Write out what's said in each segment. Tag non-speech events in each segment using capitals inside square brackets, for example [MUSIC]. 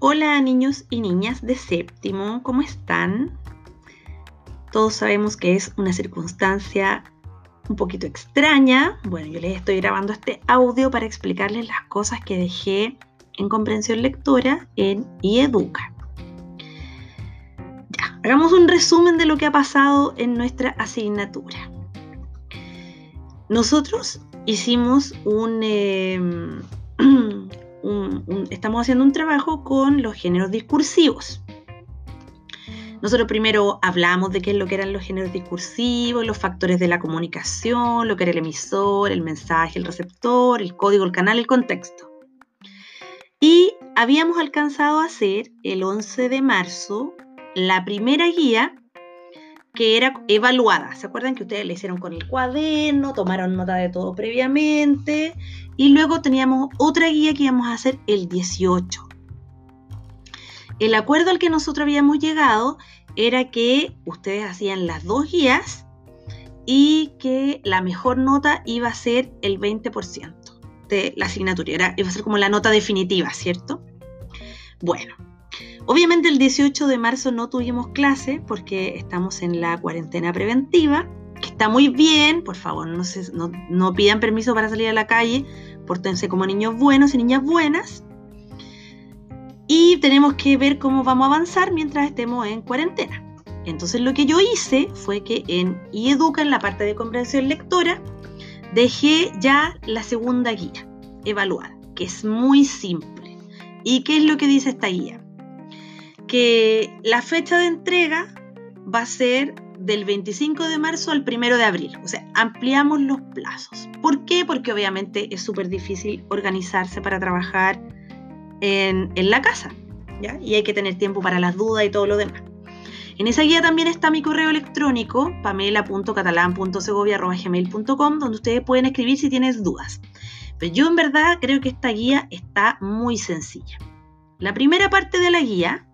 Hola niños y niñas de séptimo, ¿cómo están? Todos sabemos que es una circunstancia un poquito extraña. Bueno, yo les estoy grabando este audio para explicarles las cosas que dejé en comprensión lectora en IEDUCA. Hagamos un resumen de lo que ha pasado en nuestra asignatura. Nosotros hicimos un, em, [CLEARS THROAT] estamos haciendo un trabajo con los géneros discursivos. Nosotros primero hablamos de qué es lo que eran los géneros discursivos, los factores de la comunicación, lo que era el emisor, el mensaje, el receptor, el código, el canal, el contexto. Y habíamos alcanzado a hacer el 11 de marzo la primera guía que era evaluada. ¿Se acuerdan que ustedes le hicieron con el cuaderno, tomaron nota de todo previamente? Y luego teníamos otra guía que íbamos a hacer el 18. El acuerdo al que nosotros habíamos llegado era que ustedes hacían las dos guías y que la mejor nota iba a ser el 20% de la asignatura. iba a ser como la nota definitiva, ¿cierto? Bueno, Obviamente el 18 de marzo no tuvimos clase porque estamos en la cuarentena preventiva, que está muy bien, por favor, no, pidan permiso para salir a la calle, pórtense como niños buenos y niñas buenas. Y tenemos que ver cómo vamos a avanzar mientras estemos en cuarentena. Entonces lo que yo hice fue que en iEduca, en la parte de comprensión lectora, dejé ya la segunda guía evaluada, que es muy simple. ¿Y qué es lo que dice esta guía? Que la fecha de entrega va a ser del 25 de marzo al 1 de abril. O sea, ampliamos los plazos. ¿Por qué? Porque obviamente es súper difícil organizarse para trabajar en, la casa. ¿ya? Y hay que tener tiempo para las dudas y todo lo demás. En esa guía también está mi correo electrónico, pamela.catalan.segovia.gmail.com, donde ustedes pueden escribir si tienen dudas. Pero yo en verdad creo que esta guía está muy sencilla. La primera parte de la guía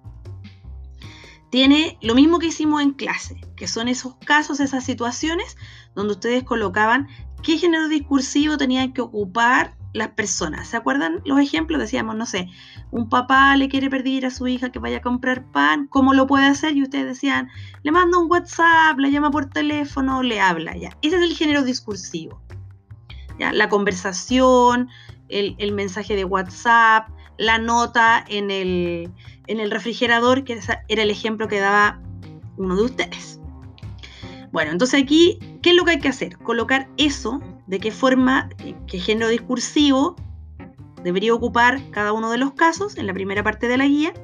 tiene lo mismo que hicimos en clase, que son esos casos, esas situaciones donde ustedes colocaban qué género discursivo tenían que ocupar las personas. ¿Se acuerdan los ejemplos? Decíamos, no sé, un papá le quiere pedir a su hija que vaya a comprar pan, ¿cómo lo puede hacer? Y ustedes decían, le manda un WhatsApp, la llama por teléfono, le habla, ya. Ese es el género discursivo. ¿ya? La conversación, el, el mensaje de WhatsApp, la nota en el, en el refrigerador, que era el ejemplo que daba uno de ustedes. Bueno, entonces aquí, ¿qué es lo que hay que hacer? Colocar eso, de qué forma, qué género discursivo debería ocupar cada uno de los casos en la primera parte de la guía,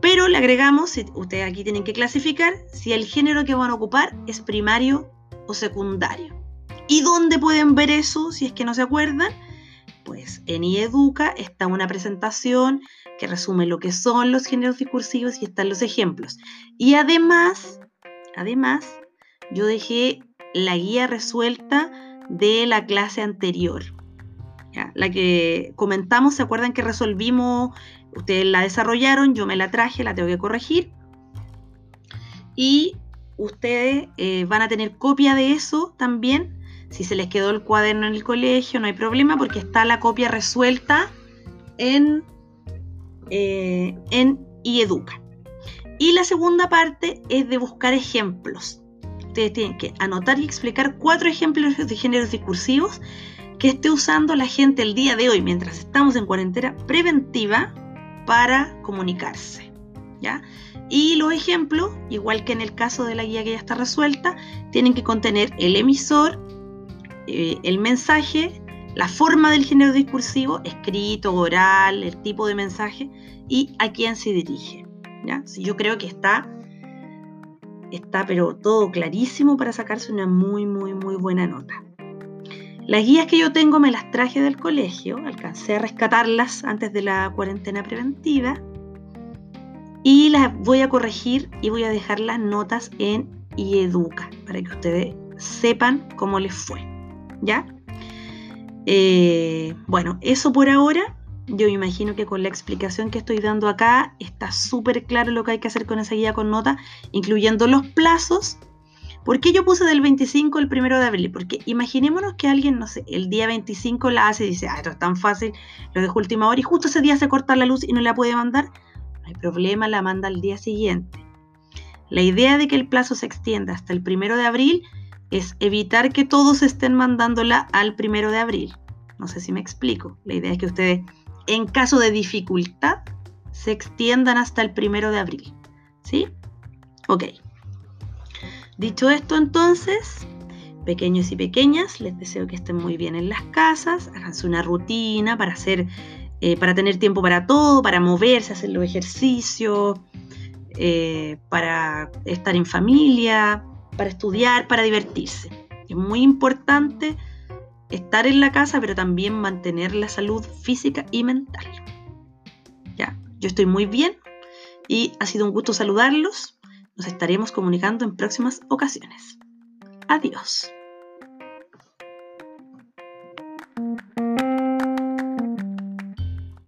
pero le agregamos, ustedes aquí tienen que clasificar si el género que van a ocupar es primario o secundario. ¿Y dónde pueden ver eso si es que no se acuerdan? En IEDUCA está una presentación que resume lo que son los géneros discursivos y están los ejemplos. Y además, además, yo dejé la guía resuelta de la clase anterior. La que comentamos, ¿se acuerdan que resolvimos? Ustedes la desarrollaron, yo me la traje, la tengo que corregir. Y ustedes eh, van a tener copia de eso también si se les quedó el cuaderno en el colegio, no hay problema porque está la copia resuelta en, eh, en IEDUCA. Y la segunda parte es de buscar ejemplos. Ustedes tienen que anotar y explicar cuatro ejemplos de géneros discursivos que esté usando la gente el día de hoy, mientras estamos en cuarentena preventiva, para comunicarse. ¿ya? Y los ejemplos, igual que en el caso de la guía que ya está resuelta, tienen que contener el emisor, eh, el mensaje, la forma del género discursivo, escrito, oral, el tipo de mensaje y a quién se dirige. ¿ya? yo creo que está, está pero todo clarísimo para sacarse una muy, muy, muy buena nota. Las guías que yo tengo me las traje del colegio, alcancé a rescatarlas antes de la cuarentena preventiva y las voy a corregir y voy a dejar las notas en IEDUCA para que ustedes sepan cómo les fue. ¿Ya? Eh, bueno, eso por ahora. Yo me imagino que con la explicación que estoy dando acá está súper claro lo que hay que hacer con esa guía con nota, incluyendo los plazos ¿Por qué yo puse del 25 al 1 de abril? Porque imaginémonos que alguien, no sé, el día 25 la hace y dice, ah, esto es tan fácil, lo dejo última hora y justo ese día se corta la luz y no la puede mandar. No hay problema, la manda al día siguiente. La idea de que el plazo se extienda hasta el 1 de abril es evitar que todos estén mandándola al 1 de abril. No sé si me explico. La idea es que ustedes, en caso de dificultad, se extiendan hasta el 1 de abril. ¿Sí? Ok. Dicho esto, entonces, pequeños y pequeñas, les deseo que estén muy bien en las casas, háganse una rutina para hacer, eh, para tener tiempo para todo, para moverse, hacer los ejercicios, eh, para estar en familia, para estudiar, para divertirse. Es muy importante estar en la casa, pero también mantener la salud física y mental. Ya, yo estoy muy bien y ha sido un gusto saludarlos. Nos estaremos comunicando en próximas ocasiones. Adiós.